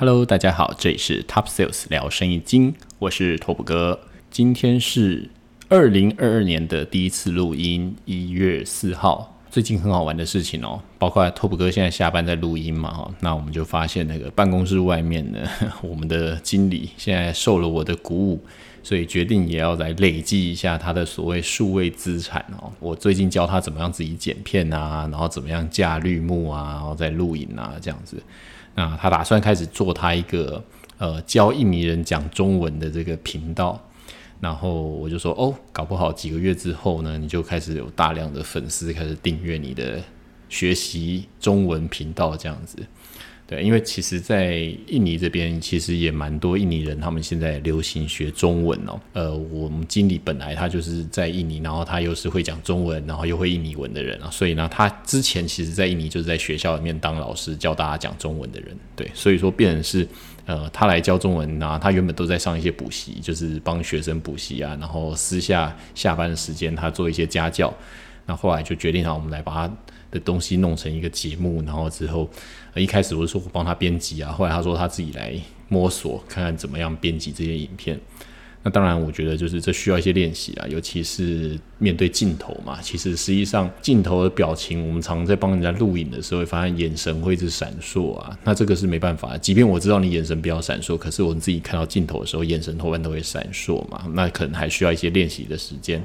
Hello，大家好，这里是 Top Sales 聊生意经，我是拓普哥。今天是二零二二年的第一次录音，一月四号。最近很好玩的事情哦，包括拓普哥现在下班在录音嘛哈，那我们就发现那个办公室外面呢，我们的经理现在受了我的鼓舞，所以决定也要来累积一下他的所谓数位资产哦。我最近教他怎么样自己剪片啊，然后怎么样架绿幕啊，然后再录影啊这样子。那他打算开始做他一个呃教印尼人讲中文的这个频道，然后我就说哦，搞不好几个月之后呢，你就开始有大量的粉丝开始订阅你的学习中文频道这样子。对，因为其实，在印尼这边，其实也蛮多印尼人，他们现在流行学中文哦。呃，我们经理本来他就是在印尼，然后他又是会讲中文，然后又会印尼文的人啊，所以呢，他之前其实在印尼就是在学校里面当老师，教大家讲中文的人。对，所以说变成是，呃，他来教中文啊，他原本都在上一些补习，就是帮学生补习啊，然后私下下班的时间他做一些家教。那后来就决定啊，我们来把他的东西弄成一个节目，然后之后。一开始我是说我帮他编辑啊，后来他说他自己来摸索，看看怎么样编辑这些影片。那当然，我觉得就是这需要一些练习啊，尤其是面对镜头嘛。其实实际上镜头的表情，我们常在帮人家录影的时候，会发现眼神会一直闪烁啊。那这个是没办法，即便我知道你眼神不要闪烁，可是我们自己看到镜头的时候，眼神多半都会闪烁嘛。那可能还需要一些练习的时间。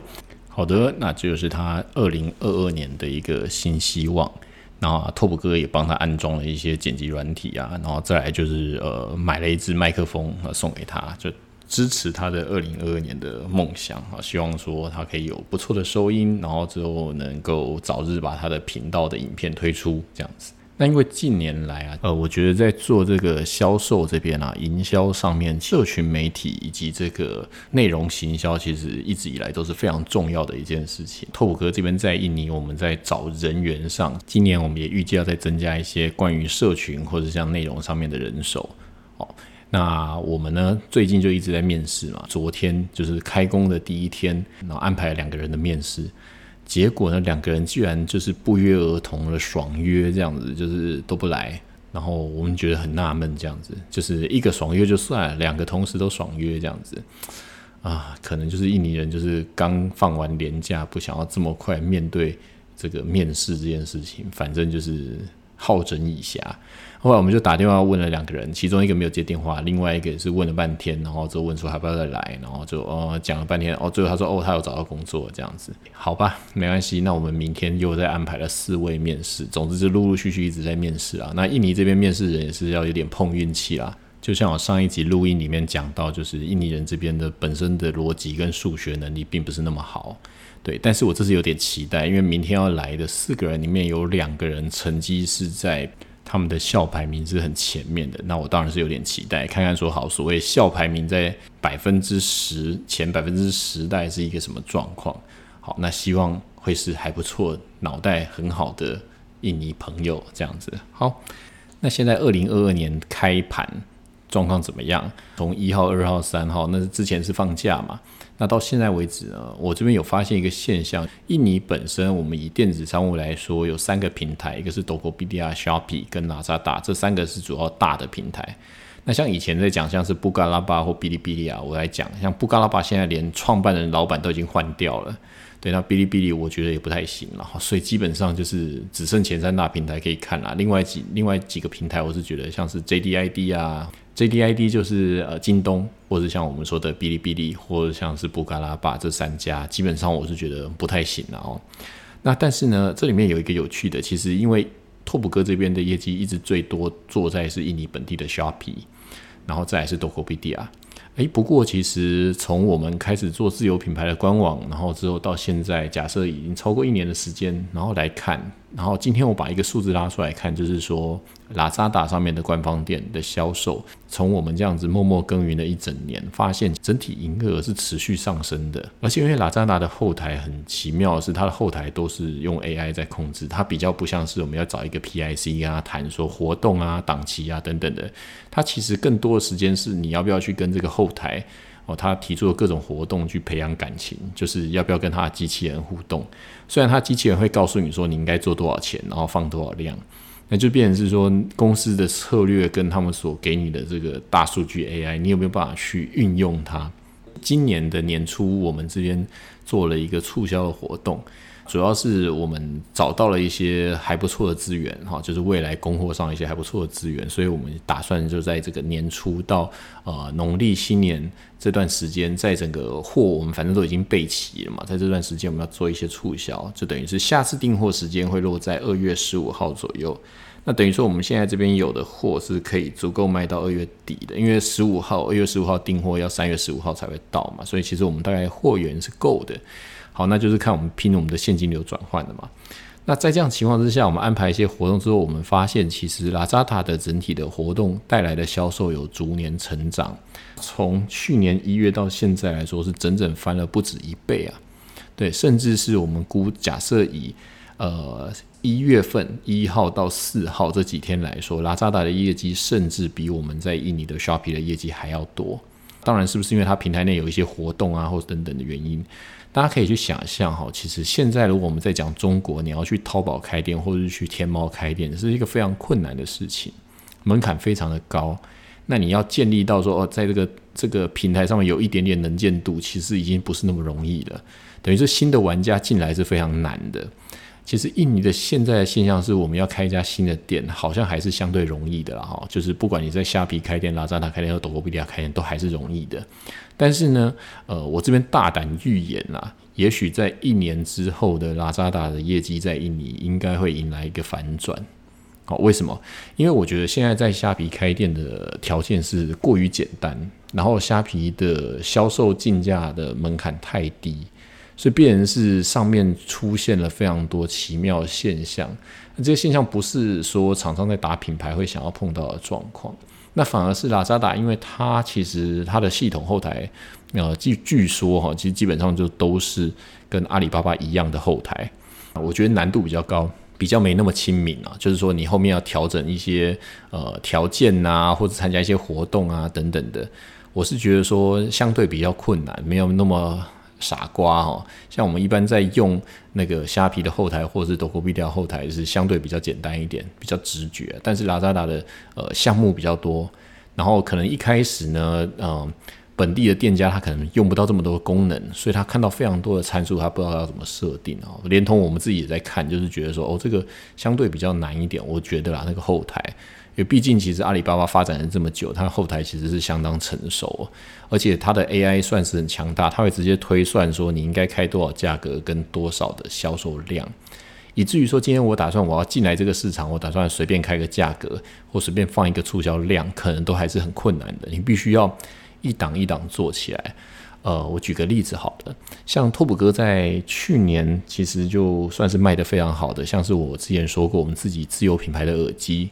好的，那这就是他二零二二年的一个新希望。然后拓普哥也帮他安装了一些剪辑软体啊，然后再来就是呃买了一支麦克风送给他，就支持他的二零二二年的梦想啊，希望说他可以有不错的收音，然后之后能够早日把他的频道的影片推出这样子。那因为近年来啊，呃，我觉得在做这个销售这边啊，营销上面，社群媒体以及这个内容行销，其实一直以来都是非常重要的一件事情。透哥这边在印尼，我们在找人员上，今年我们也预计要再增加一些关于社群或者像内容上面的人手。哦，那我们呢，最近就一直在面试嘛，昨天就是开工的第一天，然后安排两个人的面试。结果呢，两个人居然就是不约而同的爽约这样子，就是都不来。然后我们觉得很纳闷，这样子就是一个爽约就算了，两个同时都爽约这样子，啊，可能就是印尼人就是刚放完年假，不想要这么快面对这个面试这件事情，反正就是好整以暇。后来我们就打电话问了两个人，其中一个没有接电话，另外一个也是问了半天，然后就问说要不要再来，然后就呃讲了半天，哦，最后他说哦，他有找到工作这样子，好吧，没关系，那我们明天又再安排了四位面试，总之就陆陆续续一直在面试啊。那印尼这边面试人也是要有点碰运气啦，就像我上一集录音里面讲到，就是印尼人这边的本身的逻辑跟数学能力并不是那么好，对，但是我这是有点期待，因为明天要来的四个人里面有两个人成绩是在。他们的校排名是很前面的，那我当然是有点期待，看看说好所谓校排名在百分之十前百分之十代是一个什么状况。好，那希望会是还不错，脑袋很好的印尼朋友这样子。好，那现在二零二二年开盘状况怎么样？从一号、二号、三号，那之前是放假嘛？那到现在为止呢，我这边有发现一个现象，印尼本身我们以电子商务来说，有三个平台，一个是 d o k o b d a、Shopee 跟 Lazada，这三个是主要大的平台。那像以前在讲像是布加拉巴或哔哩哔哩啊，我来讲，像布加拉巴现在连创办人、老板都已经换掉了，对，那哔哩哔哩我觉得也不太行了，所以基本上就是只剩前三大平台可以看了，另外几另外几个平台，我是觉得像是 JDID 啊。JDID 就是呃京东，或者像我们说的哔哩哔哩，或者像是布嘎拉巴这三家，基本上我是觉得不太行了哦。那但是呢，这里面有一个有趣的，其实因为拓普哥这边的业绩一直最多做在是印尼本地的 Shopee，然后再是 Tokopedia。诶，不过其实从我们开始做自有品牌的官网，然后之后到现在，假设已经超过一年的时间，然后来看，然后今天我把一个数字拉出来看，就是说。拉扎达上面的官方店的销售，从我们这样子默默耕耘了一整年，发现整体营业额是持续上升的。而且因为拉扎达的后台很奇妙是，它的后台都是用 AI 在控制，它比较不像是我们要找一个 PIC 跟他谈说活动啊、档期啊等等的。它其实更多的时间是你要不要去跟这个后台哦，他提出了各种活动去培养感情，就是要不要跟他的机器人互动。虽然他机器人会告诉你说你应该做多少钱，然后放多少量。那就变成是说公司的策略跟他们所给你的这个大数据 AI，你有没有办法去运用它？今年的年初，我们这边做了一个促销的活动。主要是我们找到了一些还不错的资源，哈，就是未来供货上一些还不错的资源，所以我们打算就在这个年初到呃农历新年这段时间，在整个货我们反正都已经备齐了嘛，在这段时间我们要做一些促销，就等于是下次订货时间会落在二月十五号左右。那等于说我们现在这边有的货是可以足够卖到二月底的，因为十五号二月十五号订货要三月十五号才会到嘛，所以其实我们大概货源是够的。好，那就是看我们拼我们的现金流转换的嘛。那在这样情况之下，我们安排一些活动之后，我们发现其实拉扎塔的整体的活动带来的销售有逐年成长，从去年一月到现在来说，是整整翻了不止一倍啊。对，甚至是我们估假设以呃一月份一号到四号这几天来说，拉扎塔的业绩甚至比我们在印尼的 Shopee 的业绩还要多。当然是不是因为它平台内有一些活动啊，或等等的原因？大家可以去想象哈，其实现在如果我们在讲中国，你要去淘宝开店或者是去天猫开店，是一个非常困难的事情，门槛非常的高。那你要建立到说哦，在这个这个平台上面有一点点能见度，其实已经不是那么容易了。等于是新的玩家进来是非常难的。其实印尼的现在的现象是，我们要开一家新的店，好像还是相对容易的啦哈。就是不管你在虾皮开店、拉扎达开店或抖音比利亚开店，都还是容易的。但是呢，呃，我这边大胆预言啦，也许在一年之后的拉扎达的业绩在印尼应该会迎来一个反转。好，为什么？因为我觉得现在在虾皮开店的条件是过于简单，然后虾皮的销售竞价的门槛太低，所以必然是上面出现了非常多奇妙现象。那这些现象不是说厂商在打品牌会想要碰到的状况。那反而是拉扎达，因为它其实它的系统后台，呃，据据说哈，其实基本上就都是跟阿里巴巴一样的后台，我觉得难度比较高，比较没那么亲民啊。就是说你后面要调整一些呃条件呐，或者参加一些活动啊等等的，我是觉得说相对比较困难，没有那么。傻瓜哦，像我们一般在用那个虾皮的后台或者是抖音币的后台是相对比较简单一点，比较直觉。但是拉扎达的呃项目比较多，然后可能一开始呢，嗯，本地的店家他可能用不到这么多功能，所以他看到非常多的参数，他不知道要怎么设定哦。连同我们自己也在看，就是觉得说哦，这个相对比较难一点。我觉得啦，那个后台。因为毕竟，其实阿里巴巴发展了这么久，它后台其实是相当成熟，而且它的 AI 算是很强大，它会直接推算说你应该开多少价格跟多少的销售量，以至于说今天我打算我要进来这个市场，我打算随便开个价格或随便放一个促销量，可能都还是很困难的。你必须要一档一档做起来。呃，我举个例子好了，像拓普哥在去年其实就算是卖的非常好的，像是我之前说过，我们自己自有品牌的耳机。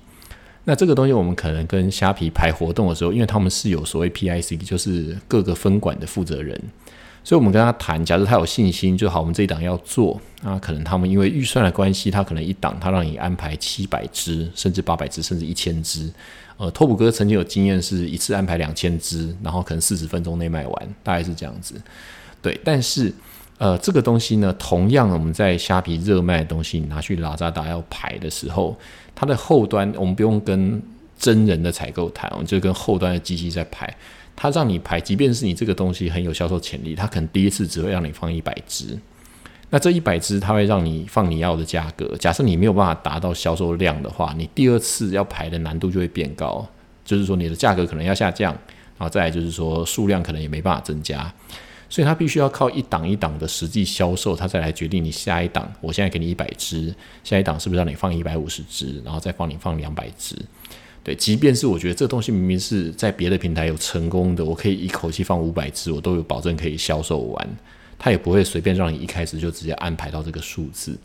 那这个东西，我们可能跟虾皮排活动的时候，因为他们是有所谓 PIC，就是各个分管的负责人，所以我们跟他谈，假如他有信心，就好，我们这一档要做，那可能他们因为预算的关系，他可能一档他让你安排七百只，甚至八百只，甚至一千只。呃，托普哥曾经有经验，是一次安排两千只，然后可能四十分钟内卖完，大概是这样子。对，但是。呃，这个东西呢，同样我们在虾皮热卖的东西拿去拉扎达要排的时候，它的后端我们不用跟真人的采购谈，我们就跟后端的机器在排。它让你排，即便是你这个东西很有销售潜力，它可能第一次只会让你放一百只。那这一百只，它会让你放你要的价格。假设你没有办法达到销售量的话，你第二次要排的难度就会变高，就是说你的价格可能要下降，然后再来就是说数量可能也没办法增加。所以它必须要靠一档一档的实际销售，它再来决定你下一档。我现在给你一百只，下一档是不是让你放一百五十只，然后再放你放两百只？对，即便是我觉得这东西明明是在别的平台有成功的，我可以一口气放五百只，我都有保证可以销售完，它也不会随便让你一开始就直接安排到这个数字。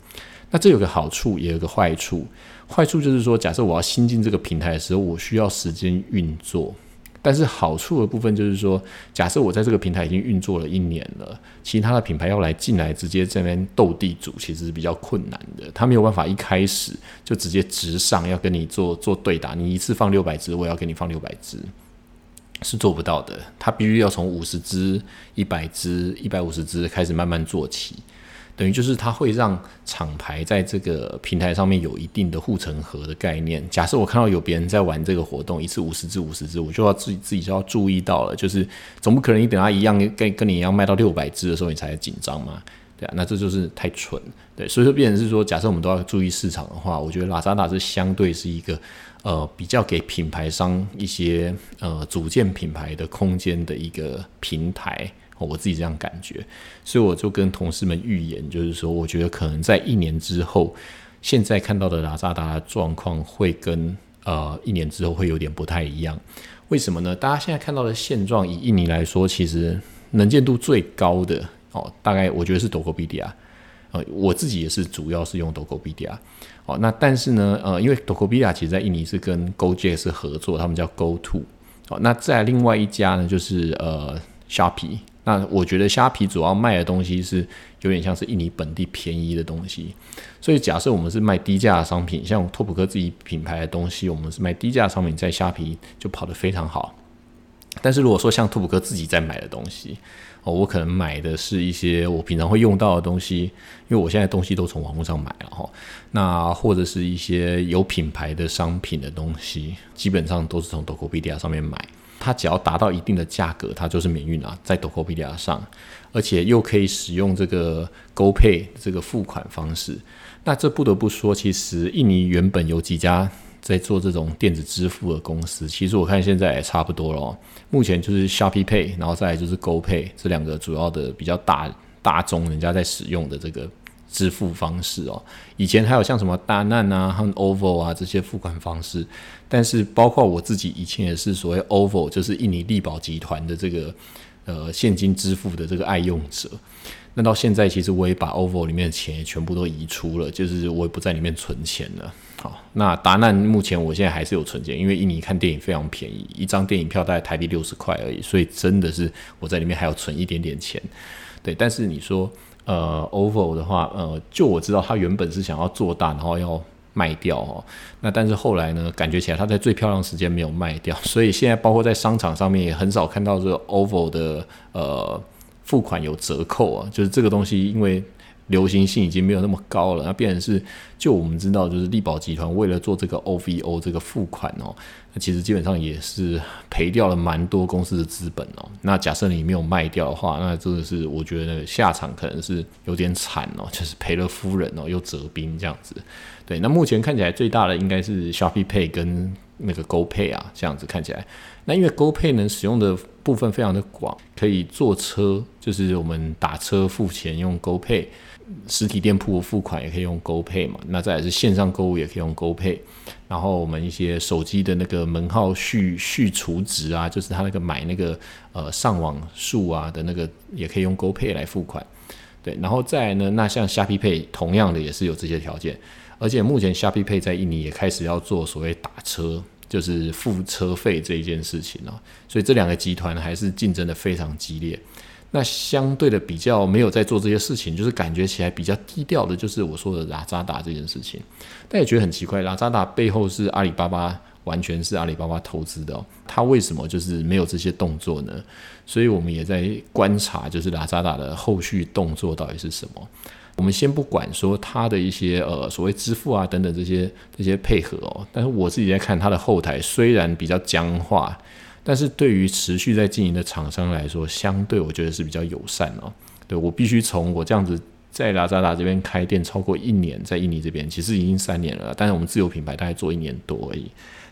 那这有个好处，也有个坏处。坏处就是说，假设我要新进这个平台的时候，我需要时间运作。但是好处的部分就是说，假设我在这个平台已经运作了一年了，其他的品牌要来进来直接这边斗地主，其实是比较困难的。他没有办法一开始就直接直上要跟你做做对打，你一次放六百只，我要给你放六百只，是做不到的。他必须要从五十只、一百只、一百五十只开始慢慢做起。等于就是它会让厂牌在这个平台上面有一定的护城河的概念。假设我看到有别人在玩这个活动，一次五十只、五十只，我就要自己自己就要注意到了，就是总不可能你等他一样跟跟你一样卖到六百只的时候，你才紧张嘛？对啊，那这就是太蠢。对，所以说变成是说，假设我们都要注意市场的话，我觉得拉扎达是相对是一个呃比较给品牌商一些呃组建品牌的空间的一个平台。我自己这样感觉，所以我就跟同事们预言，就是说，我觉得可能在一年之后，现在看到的拉扎达的状况会跟呃一年之后会有点不太一样。为什么呢？大家现在看到的现状，以印尼来说，其实能见度最高的哦，大概我觉得是 Tokopedia。呃，我自己也是主要是用 Tokopedia。哦，那但是呢，呃，因为 Tokopedia 其实在印尼是跟 GoJet 是合作，他们叫 GoTo。哦，那在另外一家呢，就是呃 Shopee。那我觉得虾皮主要卖的东西是有点像是印尼本地便宜的东西，所以假设我们是卖低价的商品，像拓普科自己品牌的东西，我们是卖低价商品，在虾皮就跑得非常好。但是如果说像拓普科自己在买的东西，哦，我可能买的是一些我平常会用到的东西，因为我现在东西都从网络上买了哈。那或者是一些有品牌的商品的东西，基本上都是从 Tokopedia 上面买。它只要达到一定的价格，它就是免运啊，在 Tokopedia 上，而且又可以使用这个 GoPay 这个付款方式。那这不得不说，其实印尼原本有几家在做这种电子支付的公司，其实我看现在也差不多了。目前就是 Shopee Pay，然后再来就是 GoPay 这两个主要的比较大大众人家在使用的这个。支付方式哦，以前还有像什么大难啊和 OVO 啊这些付款方式，但是包括我自己以前也是所谓 OVO，就是印尼力宝集团的这个呃现金支付的这个爱用者。那到现在其实我也把 OVO 里面的钱也全部都移出了，就是我也不在里面存钱了。好，那达难目前我现在还是有存钱，因为印尼看电影非常便宜，一张电影票大概台币六十块而已，所以真的是我在里面还要存一点点钱。对，但是你说。呃，OVO 的话，呃，就我知道，他原本是想要做大，然后要卖掉哦。那但是后来呢，感觉起来他在最漂亮时间没有卖掉，所以现在包括在商场上面也很少看到这个 OVO 的呃付款有折扣啊。就是这个东西，因为流行性已经没有那么高了，那变成是就我们知道，就是力宝集团为了做这个 OVO 这个付款哦。那其实基本上也是赔掉了蛮多公司的资本哦。那假设你没有卖掉的话，那真的是我觉得下场可能是有点惨哦，就是赔了夫人哦，又折兵这样子。对，那目前看起来最大的应该是 Shopee Pay 跟那个 Go Pay 啊，这样子看起来。那因为 Go Pay 能使用的部分非常的广，可以坐车，就是我们打车付钱用 Go Pay。实体店铺付款也可以用 GoPay 嘛，那再来是线上购物也可以用 GoPay，然后我们一些手机的那个门号续续储值啊，就是他那个买那个呃上网数啊的那个也可以用 GoPay 来付款，对，然后再呢，那像虾皮 Pay 同样的也是有这些条件，而且目前虾皮 Pay 在印尼也开始要做所谓打车，就是付车费这一件事情了，所以这两个集团还是竞争的非常激烈。那相对的比较没有在做这些事情，就是感觉起来比较低调的，就是我说的拉扎达这件事情。但也觉得很奇怪，拉扎达背后是阿里巴巴，完全是阿里巴巴投资的，他为什么就是没有这些动作呢？所以我们也在观察，就是拉扎达的后续动作到底是什么。我们先不管说他的一些呃所谓支付啊等等这些这些配合哦，但是我自己在看他的后台，虽然比较僵化。但是对于持续在经营的厂商来说，相对我觉得是比较友善哦。对我必须从我这样子在拉扎达这边开店超过一年，在印尼这边其实已经三年了，但是我们自有品牌大概做一年多而已。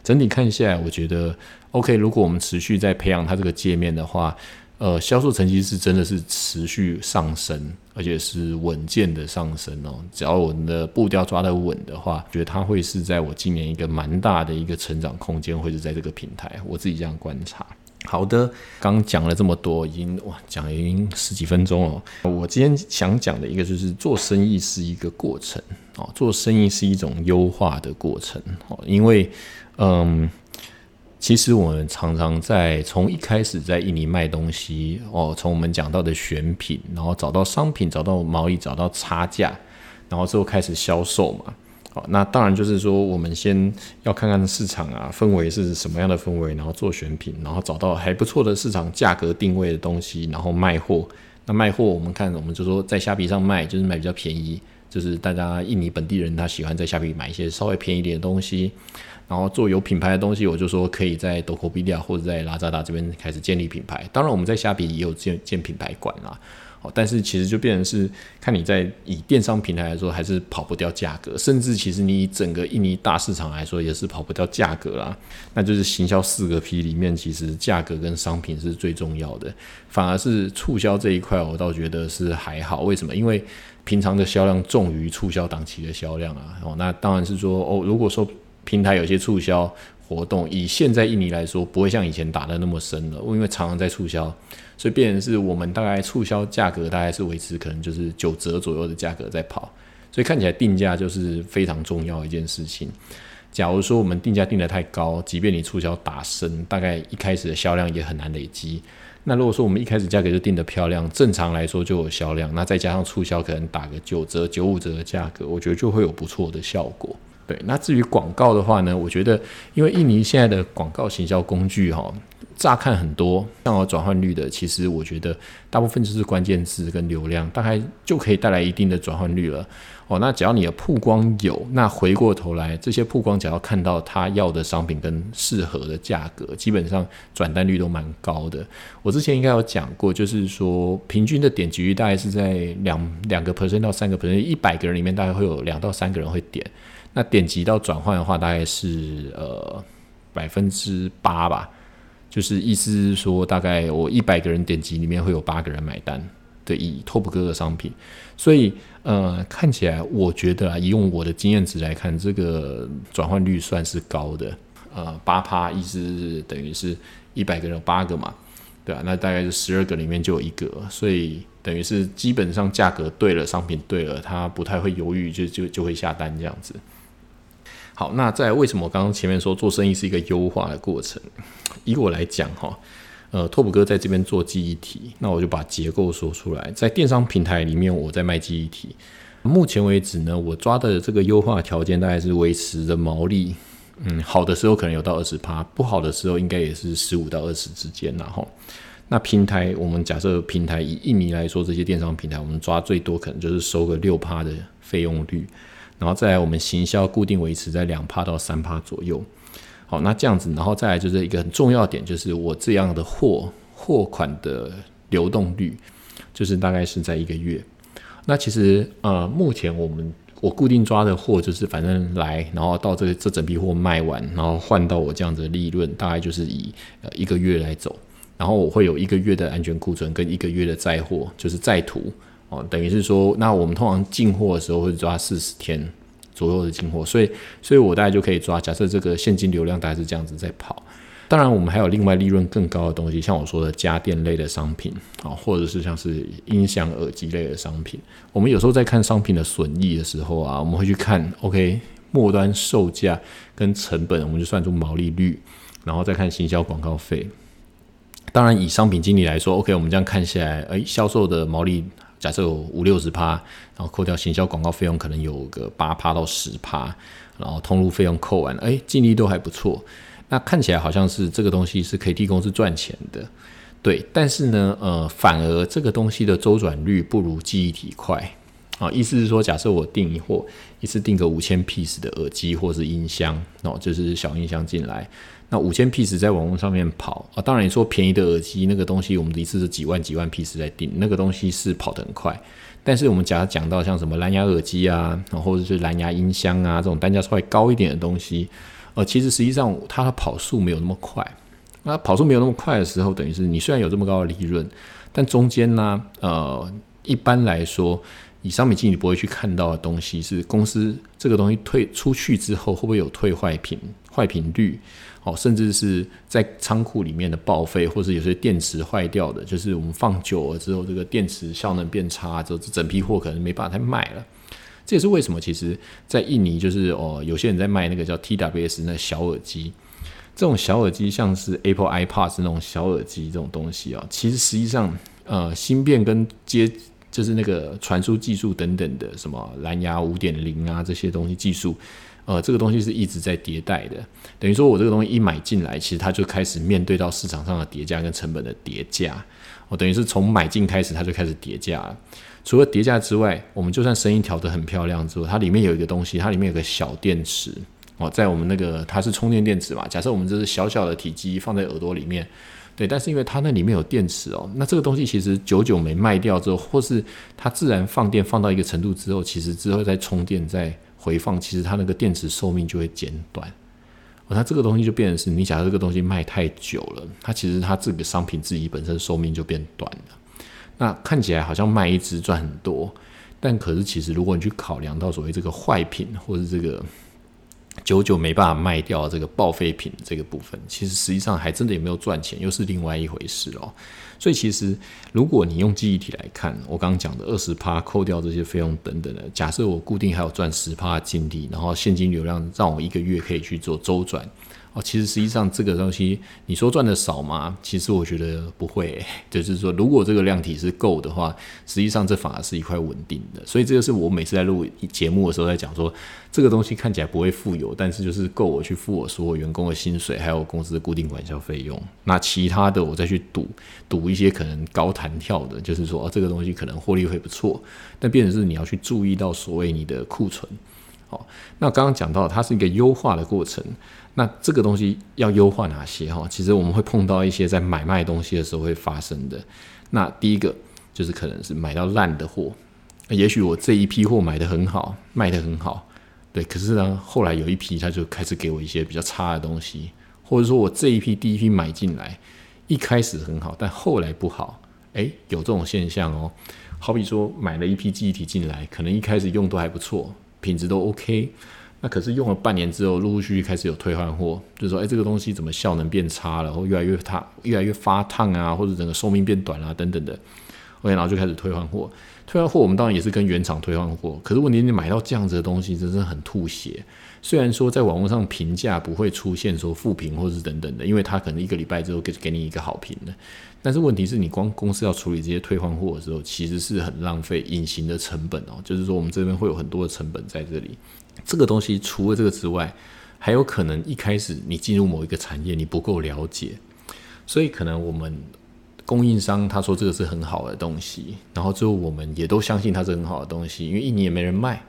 整体看下来，我觉得 OK。如果我们持续在培养它这个界面的话，呃，销售成绩是真的是持续上升，而且是稳健的上升哦。只要我们的步调抓得稳的话，觉得它会是在我今年一个蛮大的一个成长空间，会是在这个平台。我自己这样观察。好的，刚讲了这么多，已经哇讲已经十几分钟了。我今天想讲的一个就是做生意是一个过程哦，做生意是一种优化的过程哦，因为嗯。其实我们常常在从一开始在印尼卖东西哦，从我们讲到的选品，然后找到商品，找到贸易，找到差价，然后之后开始销售嘛。好，那当然就是说，我们先要看看市场啊氛围是什么样的氛围，然后做选品，然后找到还不错的市场价格定位的东西，然后卖货，那卖货我们看，我们就说在虾皮上卖，就是买比较便宜，就是大家印尼本地人他喜欢在虾皮买一些稍微便宜点的东西。然后做有品牌的东西，我就说可以在 d o k o p e d i a 或者在拉扎达这边开始建立品牌。当然，我们在虾皮也有建建品牌馆啦。哦，但是其实就变成是看你在以电商平台来说，还是跑不掉价格。甚至其实你以整个印尼大市场来说，也是跑不掉价格啦。那就是行销四个 P 里面，其实价格跟商品是最重要的。反而是促销这一块，我倒觉得是还好。为什么？因为平常的销量重于促销档期的销量啊。哦，那当然是说哦，如果说平台有些促销活动，以现在印尼来说，不会像以前打的那么深了，因为常常在促销，所以变成是我们大概促销价格大概是维持可能就是九折左右的价格在跑，所以看起来定价就是非常重要一件事情。假如说我们定价定得太高，即便你促销打深，大概一开始的销量也很难累积。那如果说我们一开始价格就定得漂亮，正常来说就有销量，那再加上促销可能打个九折、九五折的价格，我觉得就会有不错的效果。对，那至于广告的话呢，我觉得，因为印尼现在的广告行销工具哈，乍看很多，像有转换率的，其实我觉得大部分就是关键字跟流量，大概就可以带来一定的转换率了。哦，那只要你的曝光有，那回过头来，这些曝光只要看到他要的商品跟适合的价格，基本上转单率都蛮高的。我之前应该有讲过，就是说平均的点击率大概是在两两个 percent 到三个 percent，一百个人里面大概会有两到三个人会点。那点击到转换的话，大概是呃百分之八吧，就是意思是说，大概我一百个人点击里面会有八个人买单，对，以 Top 哥的商品，所以呃看起来，我觉得啊，用我的经验值来看，这个转换率算是高的，呃八趴，意思是等于是一百个人八个嘛，对啊，那大概是十二个里面就有一个，所以等于是基本上价格对了，商品对了，他不太会犹豫，就就就会下单这样子。好，那在为什么我刚刚前面说做生意是一个优化的过程？以我来讲哈，呃，拓普哥在这边做记忆体，那我就把结构说出来。在电商平台里面，我在卖记忆体。目前为止呢，我抓的这个优化条件大概是维持的毛利，嗯，好的时候可能有到二十趴，不好的时候应该也是十五到二十之间然后，那平台我们假设平台以印尼来说，这些电商平台我们抓最多可能就是收个六趴的费用率。然后再来，我们行销固定维持在两趴到三趴左右。好，那这样子，然后再来就是一个很重要点，就是我这样的货货款的流动率，就是大概是在一个月。那其实呃，目前我们我固定抓的货就是反正来，然后到这这整批货卖完，然后换到我这样子的利润，大概就是以呃一个月来走。然后我会有一个月的安全库存跟一个月的在货，就是在途。哦，等于是说，那我们通常进货的时候会抓四十天左右的进货，所以，所以我大概就可以抓。假设这个现金流量大概是这样子在跑。当然，我们还有另外利润更高的东西，像我说的家电类的商品啊，或者是像是音响、耳机类的商品。我们有时候在看商品的损益的时候啊，我们会去看 OK 末端售价跟成本，我们就算出毛利率，然后再看行销广告费。当然，以商品经理来说，OK，我们这样看下来，诶，销售的毛利。假设有五六十趴，然后扣掉行销广告费用，可能有个八趴到十趴，然后通路费用扣完，哎，净利都还不错。那看起来好像是这个东西是可以替公司赚钱的，对。但是呢，呃，反而这个东西的周转率不如记忆体快啊。意思是说，假设我订一货，一次订个五千 piece 的耳机或是音箱，哦，就是小音箱进来。那五千 P 时在网络上面跑啊，当然你说便宜的耳机那个东西，我们一次是几万几万 P 时在订，那个东西是跑得很快。但是我们假如讲到像什么蓝牙耳机啊，然后或者是蓝牙音箱啊这种单价稍微高一点的东西，呃，其实实际上它的跑速没有那么快。那跑速没有那么快的时候，等于是你虽然有这么高的利润，但中间呢，呃，一般来说。以商品经理不会去看到的东西是公司这个东西退出去之后会不会有退坏品、坏品率，哦，甚至是在仓库里面的报废，或是有些电池坏掉的，就是我们放久了之后，这个电池效能变差之后，这整批货可能没办法再卖了。这也是为什么，其实，在印尼就是哦，有些人在卖那个叫 TWS 那小耳机，这种小耳机像是 Apple iPad 那种小耳机这种东西啊，其实实际上呃芯片跟接。就是那个传输技术等等的，什么蓝牙五点零啊这些东西技术，呃，这个东西是一直在迭代的，等于说我这个东西一买进来，其实它就开始面对到市场上的叠加跟成本的叠加，我等于是从买进开始，它就开始叠加了。除了叠加之外，我们就算声音调得很漂亮之后，它里面有一个东西，它里面有个小电池。哦，在我们那个它是充电电池嘛，假设我们这是小小的体积放在耳朵里面，对，但是因为它那里面有电池哦，那这个东西其实久久没卖掉之后，或是它自然放电放到一个程度之后，其实之后再充电再回放，其实它那个电池寿命就会减短哦，它这个东西就变成是你假设这个东西卖太久了，它其实它这个商品自己本身寿命就变短了。那看起来好像卖一只赚很多，但可是其实如果你去考量到所谓这个坏品，或者这个久久没办法卖掉这个报废品这个部分，其实实际上还真的也没有赚钱，又是另外一回事哦。所以其实如果你用记忆体来看，我刚刚讲的二十趴扣掉这些费用等等的，假设我固定还有赚十趴的净利，然后现金流量让我一个月可以去做周转。哦，其实实际上这个东西，你说赚的少吗？其实我觉得不会，就是说，如果这个量体是够的话，实际上这反而是一块稳定的。所以这个是我每次在录节目的时候在讲说，这个东西看起来不会富有，但是就是够我去付我所有员工的薪水，还有公司的固定管销费用。那其他的我再去赌赌一些可能高弹跳的，就是说，哦，这个东西可能获利会不错，但变成是你要去注意到所谓你的库存。好，那刚刚讲到它是一个优化的过程。那这个东西要优化哪些哈？其实我们会碰到一些在买卖东西的时候会发生的。那第一个就是可能是买到烂的货，也许我这一批货买的很好，卖的很好，对。可是呢，后来有一批他就开始给我一些比较差的东西，或者说我这一批第一批买进来一开始很好，但后来不好，诶，有这种现象哦。好比说买了一批记忆体进来，可能一开始用都还不错，品质都 OK。可是用了半年之后，陆陆续续开始有退换货，就是说，哎，这个东西怎么效能变差了，或越来越烫，越来越发烫啊，或者整个寿命变短啊，等等的，OK，然后就开始退换货。退换货，我们当然也是跟原厂退换货，可是问题你买到这样子的东西，真是很吐血。虽然说在网络上评价不会出现说负评或是等等的，因为他可能一个礼拜之后给给你一个好评的，但是问题是你光公司要处理这些退换货的时候，其实是很浪费隐形的成本哦，就是说我们这边会有很多的成本在这里。这个东西除了这个之外，还有可能一开始你进入某一个产业你不够了解，所以可能我们供应商他说这个是很好的东西，然后之后我们也都相信它是很好的东西，因为一年也没人卖。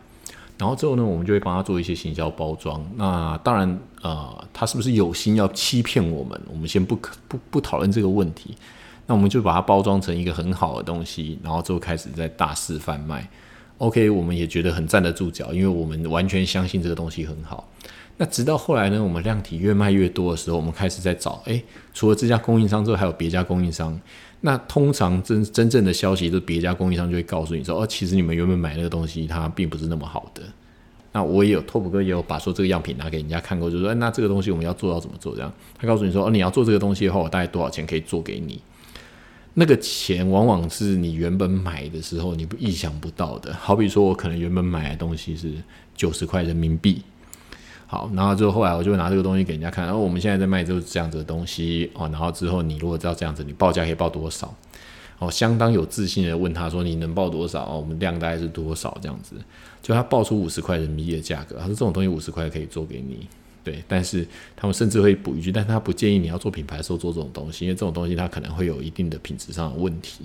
然后之后呢，我们就会帮他做一些行销包装。那当然，呃，他是不是有心要欺骗我们？我们先不不不讨论这个问题。那我们就把它包装成一个很好的东西，然后之后开始在大肆贩卖。OK，我们也觉得很站得住脚，因为我们完全相信这个东西很好。那直到后来呢，我们量体越卖越多的时候，我们开始在找，诶，除了这家供应商之后，还有别家供应商。那通常真真正的消息，是别家供应商就会告诉你说，哦，其实你们原本买那个东西，它并不是那么好的。那我也有拓普哥也有把说这个样品拿给人家看过，就说，那这个东西我们要做到怎么做？这样，他告诉你说，哦，你要做这个东西的话，我大概多少钱可以做给你？那个钱往往是你原本买的时候你不意想不到的。好比说我可能原本买的东西是九十块人民币。好，然后之后后来我就拿这个东西给人家看，然后我们现在在卖就是这样子的东西哦。然后之后你如果知道这样子，你报价可以报多少？哦，相当有自信的问他说：“你能报多少？哦，我们量大概是多少？这样子，就他报出五十块人民币的价格，他说这种东西五十块可以做给你。对，但是他们甚至会补一句，但他不建议你要做品牌的时候做这种东西，因为这种东西它可能会有一定的品质上的问题。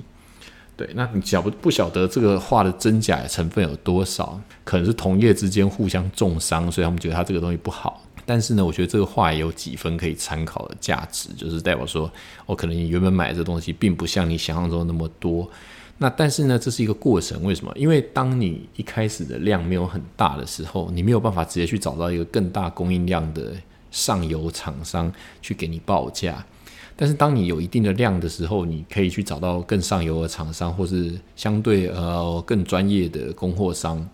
对，那你晓不不晓得这个话的真假成分有多少？可能是同业之间互相重伤，所以他们觉得他这个东西不好。但是呢，我觉得这个话也有几分可以参考的价值，就是代表说，我可能你原本买的这东西并不像你想象中那么多。那但是呢，这是一个过程，为什么？因为当你一开始的量没有很大的时候，你没有办法直接去找到一个更大供应量的上游厂商去给你报价。但是当你有一定的量的时候，你可以去找到更上游的厂商，或是相对呃更专业的供货商。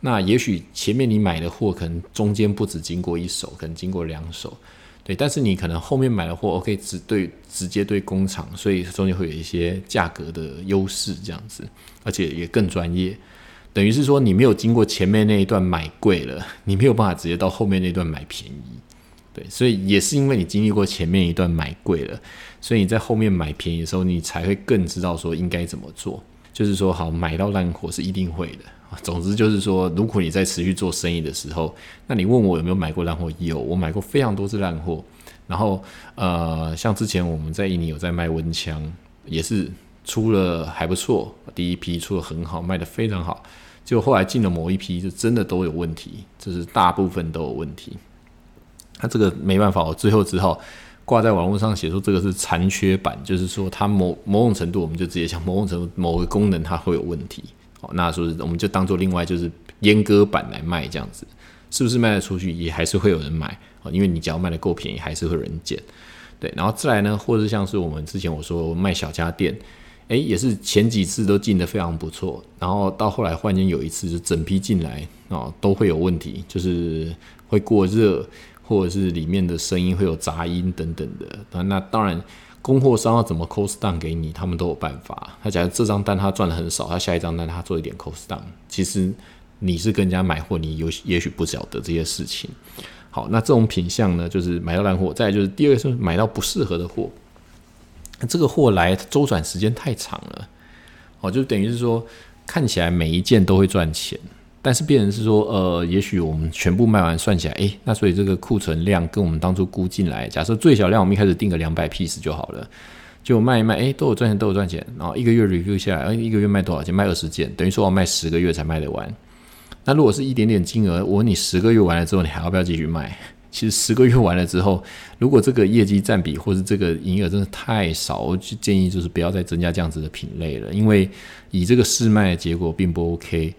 那也许前面你买的货可能中间不止经过一手，可能经过两手，对。但是你可能后面买的货，OK，只对直接对工厂，所以中间会有一些价格的优势，这样子，而且也更专业。等于是说你没有经过前面那一段买贵了，你没有办法直接到后面那段买便宜。对，所以也是因为你经历过前面一段买贵了，所以你在后面买便宜的时候，你才会更知道说应该怎么做。就是说好买到烂货是一定会的。总之就是说，如果你在持续做生意的时候，那你问我有没有买过烂货？有，我买过非常多次烂货。然后呃，像之前我们在印尼有在卖温枪，也是出了还不错，第一批出的很好，卖的非常好。就后来进了某一批，就真的都有问题，就是大部分都有问题。那这个没办法，我最后只好。挂在网络上写说这个是残缺版，就是说它某某种程度，我们就直接讲某种程度某个功能它会有问题。哦，那说是我们就当做另外就是阉割版来卖这样子，是不是卖得出去也还是会有人买哦，因为你只要卖的够便宜，还是会有人捡。对，然后再来呢，或者像是我们之前我说卖小家电，诶，也是前几次都进的非常不错，然后到后来换间有一次就整批进来哦，都会有问题，就是会过热。或者是里面的声音会有杂音等等的，那那当然，供货商要怎么 cost down 给你，他们都有办法。他假如这张单他赚的很少，他下一张单他做一点 cost down，其实你是跟人家买货，你有也许不晓得这些事情。好，那这种品相呢，就是买到烂货，再就是第二个是买到不适合的货，这个货来周转时间太长了，哦，就等于是说看起来每一件都会赚钱。但是别人是说，呃，也许我们全部卖完算起来，诶，那所以这个库存量跟我们当初估进来，假设最小量我们一开始定个两百 piece 就好了，就卖一卖，诶，都有赚钱，都有赚钱，然后一个月 review 下来，诶，一个月卖多少钱？卖二十件，等于说我卖十个月才卖得完。那如果是一点点金额，我问你十个月完了之后，你还要不要继续卖？其实十个月完了之后，如果这个业绩占比或是这个营业额真的太少，我就建议就是不要再增加这样子的品类了，因为以这个试卖的结果并不 OK。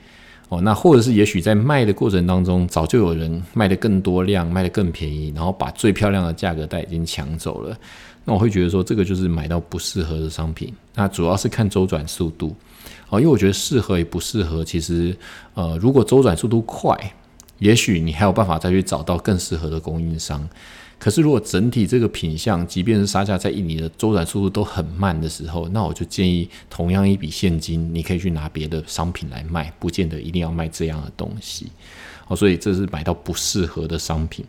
哦，那或者是也许在卖的过程当中，早就有人卖的更多量，卖的更便宜，然后把最漂亮的价格带已经抢走了。那我会觉得说，这个就是买到不适合的商品。那主要是看周转速度。哦，因为我觉得适合与不适合，其实呃，如果周转速度快，也许你还有办法再去找到更适合的供应商。可是，如果整体这个品相，即便是杀价在印尼的周转速度都很慢的时候，那我就建议，同样一笔现金，你可以去拿别的商品来卖，不见得一定要卖这样的东西。哦，所以这是买到不适合的商品。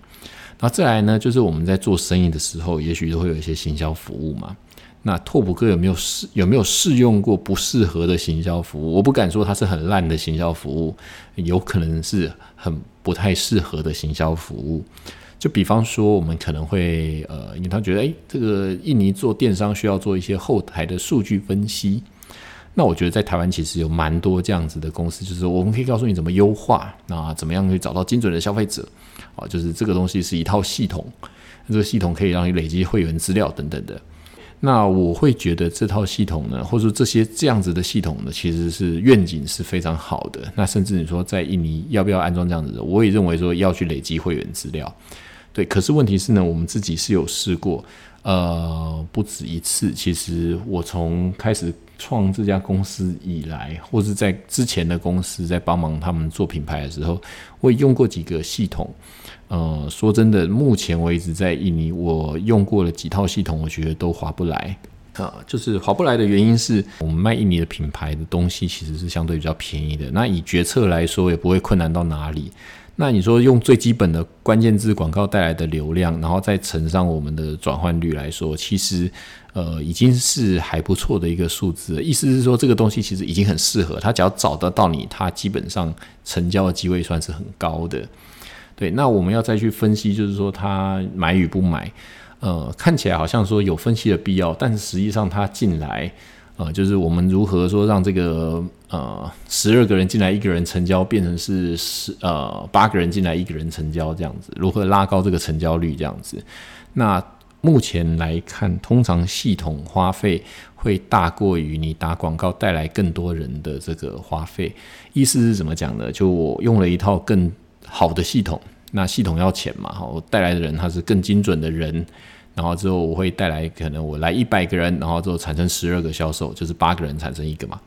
那再来呢，就是我们在做生意的时候，也许都会有一些行销服务嘛。那拓普哥有没有试有没有试用过不适合的行销服务？我不敢说它是很烂的行销服务，有可能是很不太适合的行销服务。就比方说，我们可能会呃，因为他觉得，诶，这个印尼做电商需要做一些后台的数据分析。那我觉得在台湾其实有蛮多这样子的公司，就是我们可以告诉你怎么优化，那怎么样去找到精准的消费者啊？就是这个东西是一套系统，这个系统可以让你累积会员资料等等的。那我会觉得这套系统呢，或者说这些这样子的系统呢，其实是愿景是非常好的。那甚至你说在印尼要不要安装这样子的，我也认为说要去累积会员资料。对，可是问题是呢，我们自己是有试过，呃，不止一次。其实我从开始创这家公司以来，或是在之前的公司在帮忙他们做品牌的时候，我也用过几个系统。呃，说真的，目前为止在印尼，我用过了几套系统，我觉得都划不来啊。就是划不来的原因是我们卖印尼的品牌的东西其实是相对比较便宜的。那以决策来说，也不会困难到哪里。那你说用最基本的关键字广告带来的流量，然后再乘上我们的转换率来说，其实呃已经是还不错的一个数字。意思是说，这个东西其实已经很适合他，只要找得到你，他基本上成交的机会算是很高的。对，那我们要再去分析，就是说他买与不买，呃，看起来好像说有分析的必要，但是实际上他进来。呃，就是我们如何说让这个呃十二个人进来一个人成交，变成是十呃八个人进来一个人成交这样子，如何拉高这个成交率这样子？那目前来看，通常系统花费会大过于你打广告带来更多人的这个花费。意思是怎么讲呢？就我用了一套更好的系统，那系统要钱嘛，哈，我带来的人他是更精准的人。然后之后我会带来可能我来一百个人，然后之后产生十二个销售，就是八个人产生一个嘛。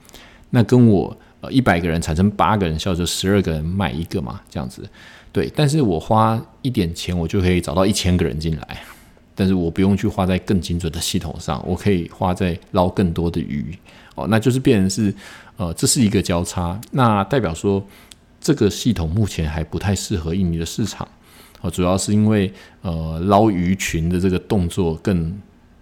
那跟我呃一百个人产生八个人销售，十二个人卖一个嘛，这样子。对，但是我花一点钱，我就可以找到一千个人进来，但是我不用去花在更精准的系统上，我可以花在捞更多的鱼哦，那就是变成是呃这是一个交叉，那代表说这个系统目前还不太适合印尼的市场。哦，主要是因为呃捞鱼群的这个动作更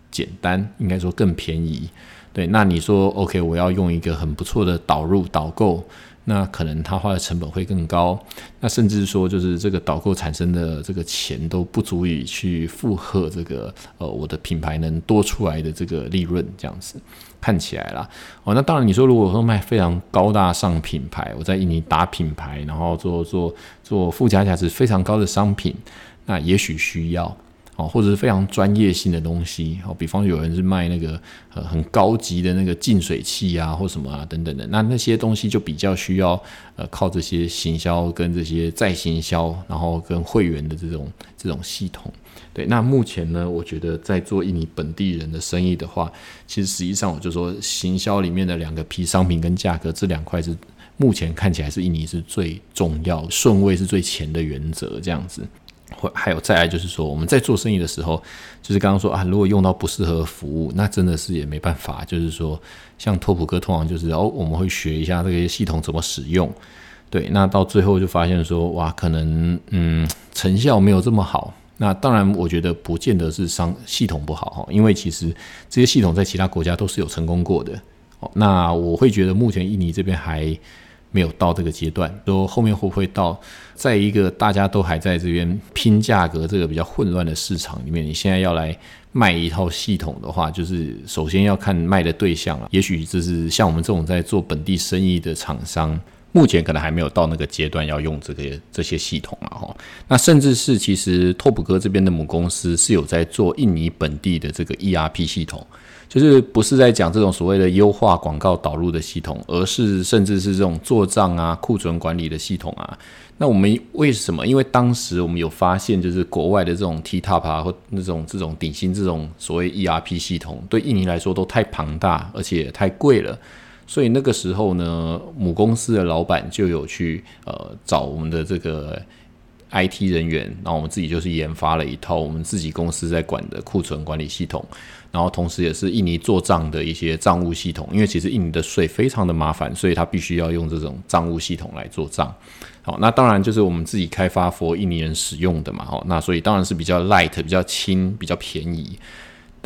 简单，应该说更便宜。对，那你说 OK，我要用一个很不错的导入导购。那可能他花的成本会更高，那甚至说就是这个导购产生的这个钱都不足以去负荷这个呃我的品牌能多出来的这个利润，这样子看起来啦。哦，那当然你说如果说卖非常高大上品牌，我在印尼打品牌，然后做做做附加价值非常高的商品，那也许需要。哦，或者是非常专业性的东西，哦，比方有人是卖那个呃很高级的那个净水器啊，或什么啊等等的，那那些东西就比较需要呃靠这些行销跟这些再行销，然后跟会员的这种这种系统。对，那目前呢，我觉得在做印尼本地人的生意的话，其实实际上我就说行销里面的两个批商品跟价格这两块是目前看起来是印尼是最重要顺位是最前的原则这样子。或还有再来就是说，我们在做生意的时候，就是刚刚说啊，如果用到不适合服务，那真的是也没办法。就是说，像拓普哥通常就是哦，我们会学一下这个系统怎么使用，对，那到最后就发现说，哇，可能嗯成效没有这么好。那当然，我觉得不见得是商系统不好哈，因为其实这些系统在其他国家都是有成功过的。那我会觉得目前印尼这边还。没有到这个阶段，说后面会不会到，在一个大家都还在这边拼价格这个比较混乱的市场里面，你现在要来卖一套系统的话，就是首先要看卖的对象了。也许就是像我们这种在做本地生意的厂商，目前可能还没有到那个阶段要用这个这些系统了哈。那甚至是其实拓普哥这边的母公司是有在做印尼本地的这个 ERP 系统。就是不是在讲这种所谓的优化广告导入的系统，而是甚至是这种做账啊、库存管理的系统啊。那我们为什么？因为当时我们有发现，就是国外的这种 TTOP 啊，或那种这种顶薪这种所谓 ERP 系统，对印尼来说都太庞大，而且太贵了。所以那个时候呢，母公司的老板就有去呃找我们的这个 IT 人员，然后我们自己就是研发了一套我们自己公司在管的库存管理系统。然后同时也是印尼做账的一些账务系统，因为其实印尼的税非常的麻烦，所以他必须要用这种账务系统来做账。好，那当然就是我们自己开发 for 印尼人使用的嘛，哈，那所以当然是比较 light、比较轻、比较便宜。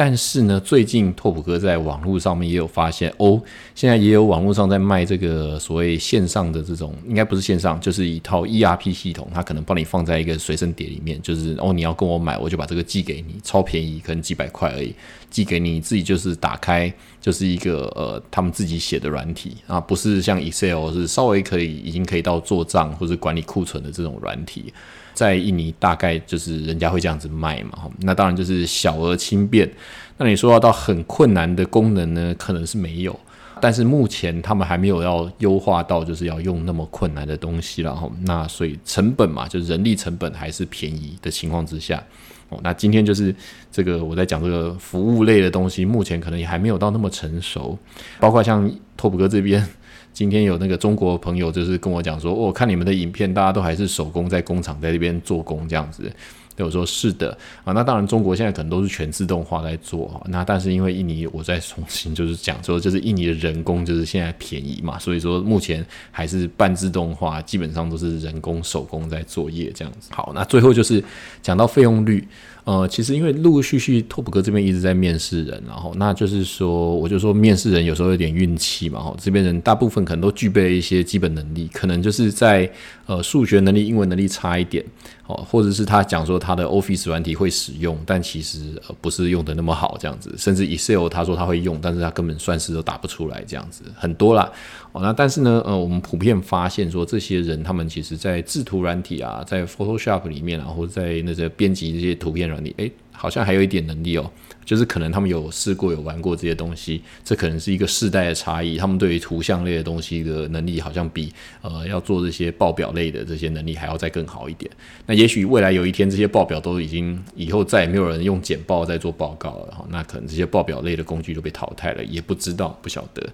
但是呢，最近拓普哥在网络上面也有发现哦，现在也有网络上在卖这个所谓线上的这种，应该不是线上，就是一套 ERP 系统，它可能帮你放在一个随身碟里面，就是哦，你要跟我买，我就把这个寄给你，超便宜，可能几百块而已，寄给你自己就是打开，就是一个呃他们自己写的软体啊，不是像 Excel 是稍微可以已经可以到做账或者管理库存的这种软体。在印尼大概就是人家会这样子卖嘛，那当然就是小而轻便。那你说要到很困难的功能呢，可能是没有。但是目前他们还没有要优化到就是要用那么困难的东西了哈。那所以成本嘛，就是人力成本还是便宜的情况之下，哦，那今天就是这个我在讲这个服务类的东西，目前可能也还没有到那么成熟，包括像拓普哥这边。今天有那个中国朋友就是跟我讲说，我看你们的影片，大家都还是手工在工厂在这边做工这样子。对我说是的啊，那当然中国现在可能都是全自动化在做，那但是因为印尼我再重新 就是讲说，就是印尼的人工就是现在便宜嘛，所以说目前还是半自动化，基本上都是人工手工在作业这样子。好，那最后就是讲到费用率。呃，其实因为陆陆续续拓普哥这边一直在面试人，然后那就是说，我就说面试人有时候有点运气嘛，哈，这边人大部分可能都具备一些基本能力，可能就是在呃数学能力、英文能力差一点，哦，或者是他讲说他的 Office 软体会使用，但其实呃不是用的那么好这样子，甚至 Excel 他说他会用，但是他根本算式都打不出来这样子，很多啦。哦，那但是呢，呃，我们普遍发现说，这些人他们其实在制图软体啊，在 Photoshop 里面啊，或者在那些编辑这些图片软体，诶，好像还有一点能力哦。就是可能他们有试过、有玩过这些东西，这可能是一个世代的差异。他们对于图像类的东西的能力，好像比呃要做这些报表类的这些能力还要再更好一点。那也许未来有一天，这些报表都已经以后再也没有人用简报在做报告了，那可能这些报表类的工具就被淘汰了，也不知道，不晓得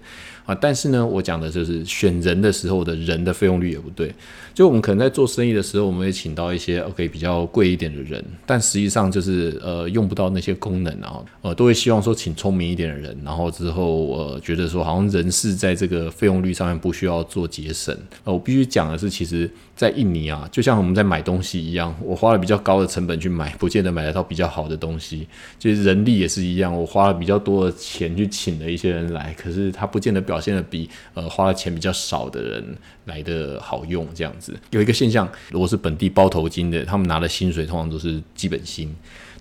啊。但是呢，我讲的就是选人的时候的人的费用率也不对。就我们可能在做生意的时候，我们会请到一些 OK 比较贵一点的人，但实际上就是呃呃用不到那些功能啊，呃都会希望说请聪明一点的人，然后之后呃觉得说好像人事在这个费用率上面不需要做节省。呃，我必须讲的是，其实，在印尼啊，就像我们在买东西一样，我花了比较高的成本去买，不见得买得到比较好的东西。就是人力也是一样，我花了比较多的钱去请了一些人来，可是他不见得表现的比呃花了钱比较少的人来的好用。这样子有一个现象，如果是本地包头巾的，他们拿的薪水通常都是基本薪。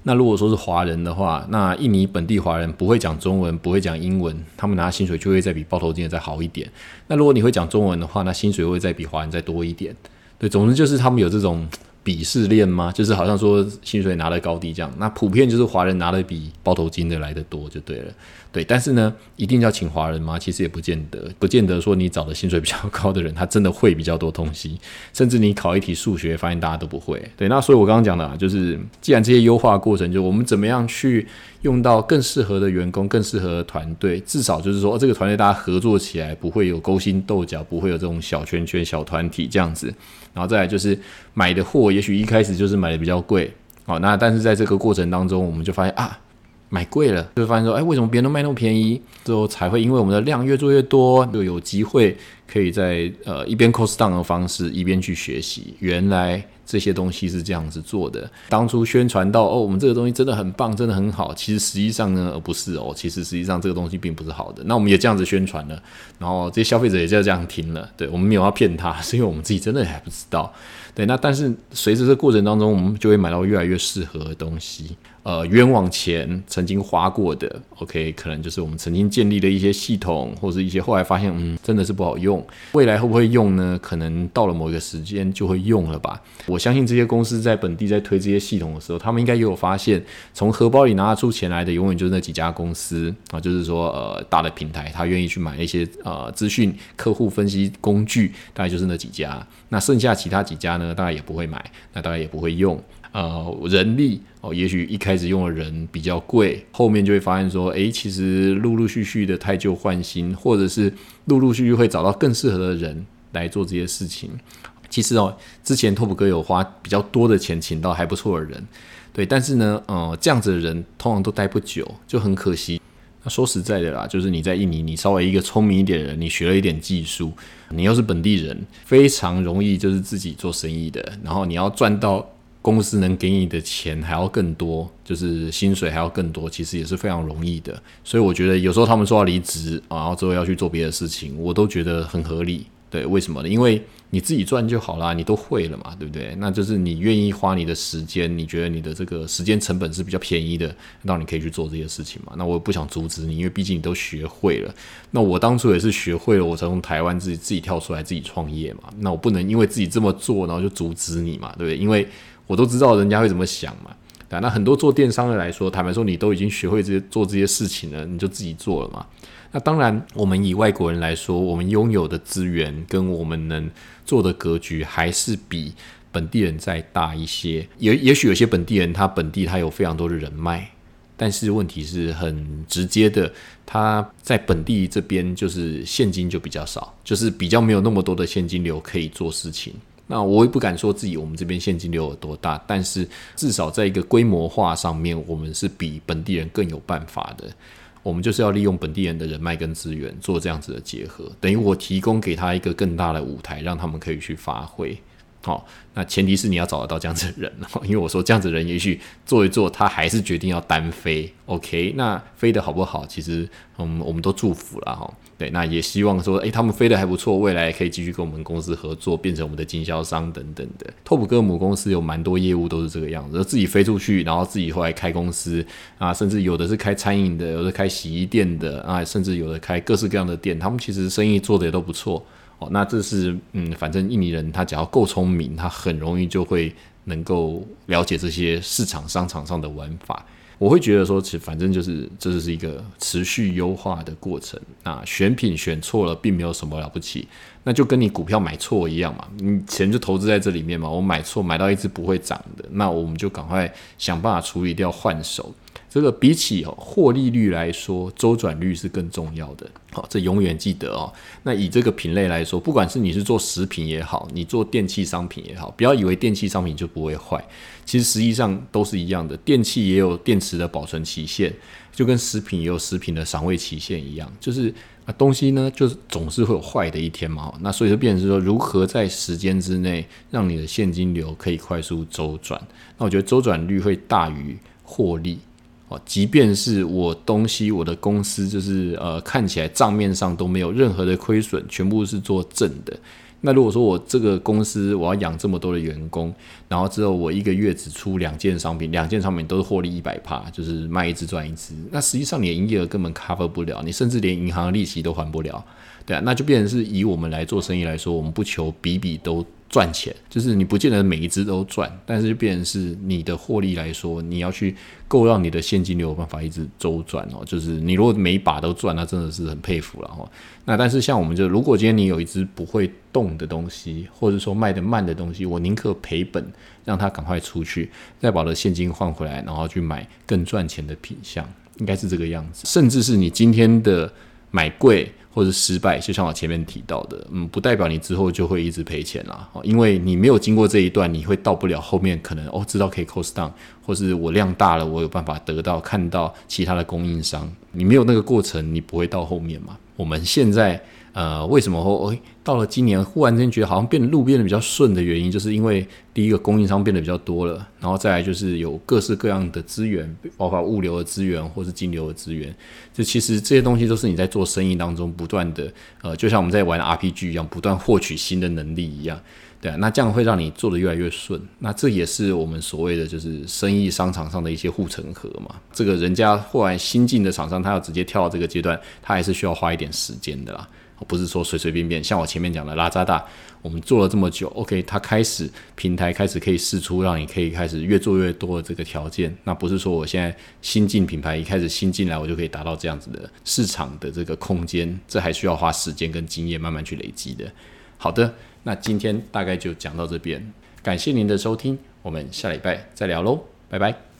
那如果说是华人的话，那印尼本地华人不会讲中文，不会讲英文，他们拿薪水就会再比包头巾的再好一点。那如果你会讲中文的话，那薪水会再比华人再多一点。对，总之就是他们有这种。鄙视链吗？就是好像说薪水拿的高低这样，那普遍就是华人拿的比包头巾的来的多就对了。对，但是呢，一定要请华人吗？其实也不见得，不见得说你找的薪水比较高的人，他真的会比较多东西。甚至你考一题数学，发现大家都不会。对，那所以我刚刚讲的，啊，就是既然这些优化过程，就我们怎么样去用到更适合的员工、更适合的团队，至少就是说这个团队大家合作起来不会有勾心斗角，不会有这种小圈圈、小团体这样子。然后再来就是买的货，也许一开始就是买的比较贵，哦，那但是在这个过程当中，我们就发现啊。买贵了，就会发现说，哎，为什么别人都卖那么便宜？之后才会因为我们的量越做越多，就有机会可以在呃一边 cost down 的方式，一边去学习。原来这些东西是这样子做的。当初宣传到哦，我们这个东西真的很棒，真的很好。其实实际上呢，而不是哦。其实实际上这个东西并不是好的。那我们也这样子宣传了，然后这些消费者也就这样听了。对我们没有要骗他，是因为我们自己真的还不知道。对，那但是随着这过程当中，我们就会买到越来越适合的东西。呃，冤枉钱曾经花过的，OK，可能就是我们曾经建立的一些系统，或者一些后来发现，嗯，真的是不好用。未来会不会用呢？可能到了某一个时间就会用了吧。我相信这些公司在本地在推这些系统的时候，他们应该也有发现，从荷包里拿出钱来的，永远就是那几家公司啊，就是说，呃，大的平台，他愿意去买一些呃资讯客户分析工具，大概就是那几家。那剩下其他几家呢，大概也不会买，那大概也不会用。呃，人力哦，也许一开始用的人比较贵，后面就会发现说，诶，其实陆陆续续的太旧换新，或者是陆陆续续会找到更适合的人来做这些事情。其实哦，之前拓普哥有花比较多的钱请到还不错的人，对，但是呢，呃，这样子的人通常都待不久，就很可惜。那说实在的啦，就是你在印尼，你稍微一个聪明一点的人，你学了一点技术，你又是本地人，非常容易就是自己做生意的，然后你要赚到。公司能给你的钱还要更多，就是薪水还要更多，其实也是非常容易的。所以我觉得有时候他们说要离职啊，然后之后要去做别的事情，我都觉得很合理。对，为什么呢？因为你自己赚就好啦，你都会了嘛，对不对？那就是你愿意花你的时间，你觉得你的这个时间成本是比较便宜的，那你可以去做这些事情嘛。那我不想阻止你，因为毕竟你都学会了。那我当初也是学会了，我才从台湾自己自己跳出来自己创业嘛。那我不能因为自己这么做，然后就阻止你嘛，对不对？因为我都知道人家会怎么想嘛，对那很多做电商的来说，坦白说，你都已经学会这些做这些事情了，你就自己做了嘛。那当然，我们以外国人来说，我们拥有的资源跟我们能做的格局，还是比本地人再大一些。也也许有些本地人，他本地他有非常多的人脉，但是问题是很直接的，他在本地这边就是现金就比较少，就是比较没有那么多的现金流可以做事情。那我也不敢说自己我们这边现金流有多大，但是至少在一个规模化上面，我们是比本地人更有办法的。我们就是要利用本地人的人脉跟资源做这样子的结合，等于我提供给他一个更大的舞台，让他们可以去发挥。好，那前提是你要找得到这样子的人，因为我说这样子的人，也许做一做，他还是决定要单飞。OK，那飞的好不好？其实，嗯，我们都祝福了哈。对，那也希望说，诶，他们飞的还不错，未来可以继续跟我们公司合作，变成我们的经销商等等的。拓普哥母公司有蛮多业务都是这个样子，自己飞出去，然后自己后来开公司啊，甚至有的是开餐饮的，有的开洗衣店的啊，甚至有的开各式各样的店，他们其实生意做的也都不错。那这是嗯，反正印尼人他只要够聪明，他很容易就会能够了解这些市场商场上的玩法。我会觉得说，其实反正就是这就是一个持续优化的过程。那选品选错了，并没有什么了不起，那就跟你股票买错一样嘛，你钱就投资在这里面嘛。我买错，买到一只不会涨的，那我们就赶快想办法处理掉，换手。这个比起哦获利率来说，周转率是更重要的。好，这永远记得哦。那以这个品类来说，不管是你是做食品也好，你做电器商品也好，不要以为电器商品就不会坏，其实实际上都是一样的。电器也有电池的保存期限，就跟食品也有食品的赏味期限一样，就是啊东西呢，就是总是会有坏的一天嘛。那所以就变成是说，如何在时间之内让你的现金流可以快速周转？那我觉得周转率会大于获利。哦，即便是我东西，我的公司就是呃，看起来账面上都没有任何的亏损，全部是做正的。那如果说我这个公司我要养这么多的员工，然后之后我一个月只出两件商品，两件商品都是获利一百趴，就是卖一只赚一只，那实际上你的营业额根本 cover 不了，你甚至连银行的利息都还不了，对啊，那就变成是以我们来做生意来说，我们不求比比都。赚钱就是你不见得每一只都赚，但是就变成是你的获利来说，你要去够让你的现金流有办法一直周转哦。就是你如果每一把都赚，那真的是很佩服了哈。那但是像我们就如果今天你有一只不会动的东西，或者说卖的慢的东西，我宁可赔本让它赶快出去，再把我的现金换回来，然后去买更赚钱的品相，应该是这个样子。甚至是你今天的买贵。或者失败，就像我前面提到的，嗯，不代表你之后就会一直赔钱啦。因为你没有经过这一段，你会到不了后面。可能哦，知道可以 cost down，或是我量大了，我有办法得到看到其他的供应商。你没有那个过程，你不会到后面嘛。我们现在。呃，为什么会到了今年忽然间觉得好像变得路变得比较顺的原因，就是因为第一个供应商变得比较多了，然后再来就是有各式各样的资源，包括物流的资源或是金流的资源。这其实这些东西都是你在做生意当中不断的，呃，就像我们在玩 RPG 一样，不断获取新的能力一样，对啊，那这样会让你做的越来越顺。那这也是我们所谓的就是生意商场上的一些护城河嘛。这个人家忽然新进的厂商，他要直接跳到这个阶段，他还是需要花一点时间的啦。不是说随随便便，像我前面讲的拉扎大，我们做了这么久，OK，它开始平台开始可以试出，让你可以开始越做越多的这个条件。那不是说我现在新进品牌一开始新进来，我就可以达到这样子的市场的这个空间，这还需要花时间跟经验慢慢去累积的。好的，那今天大概就讲到这边，感谢您的收听，我们下礼拜再聊喽，拜拜。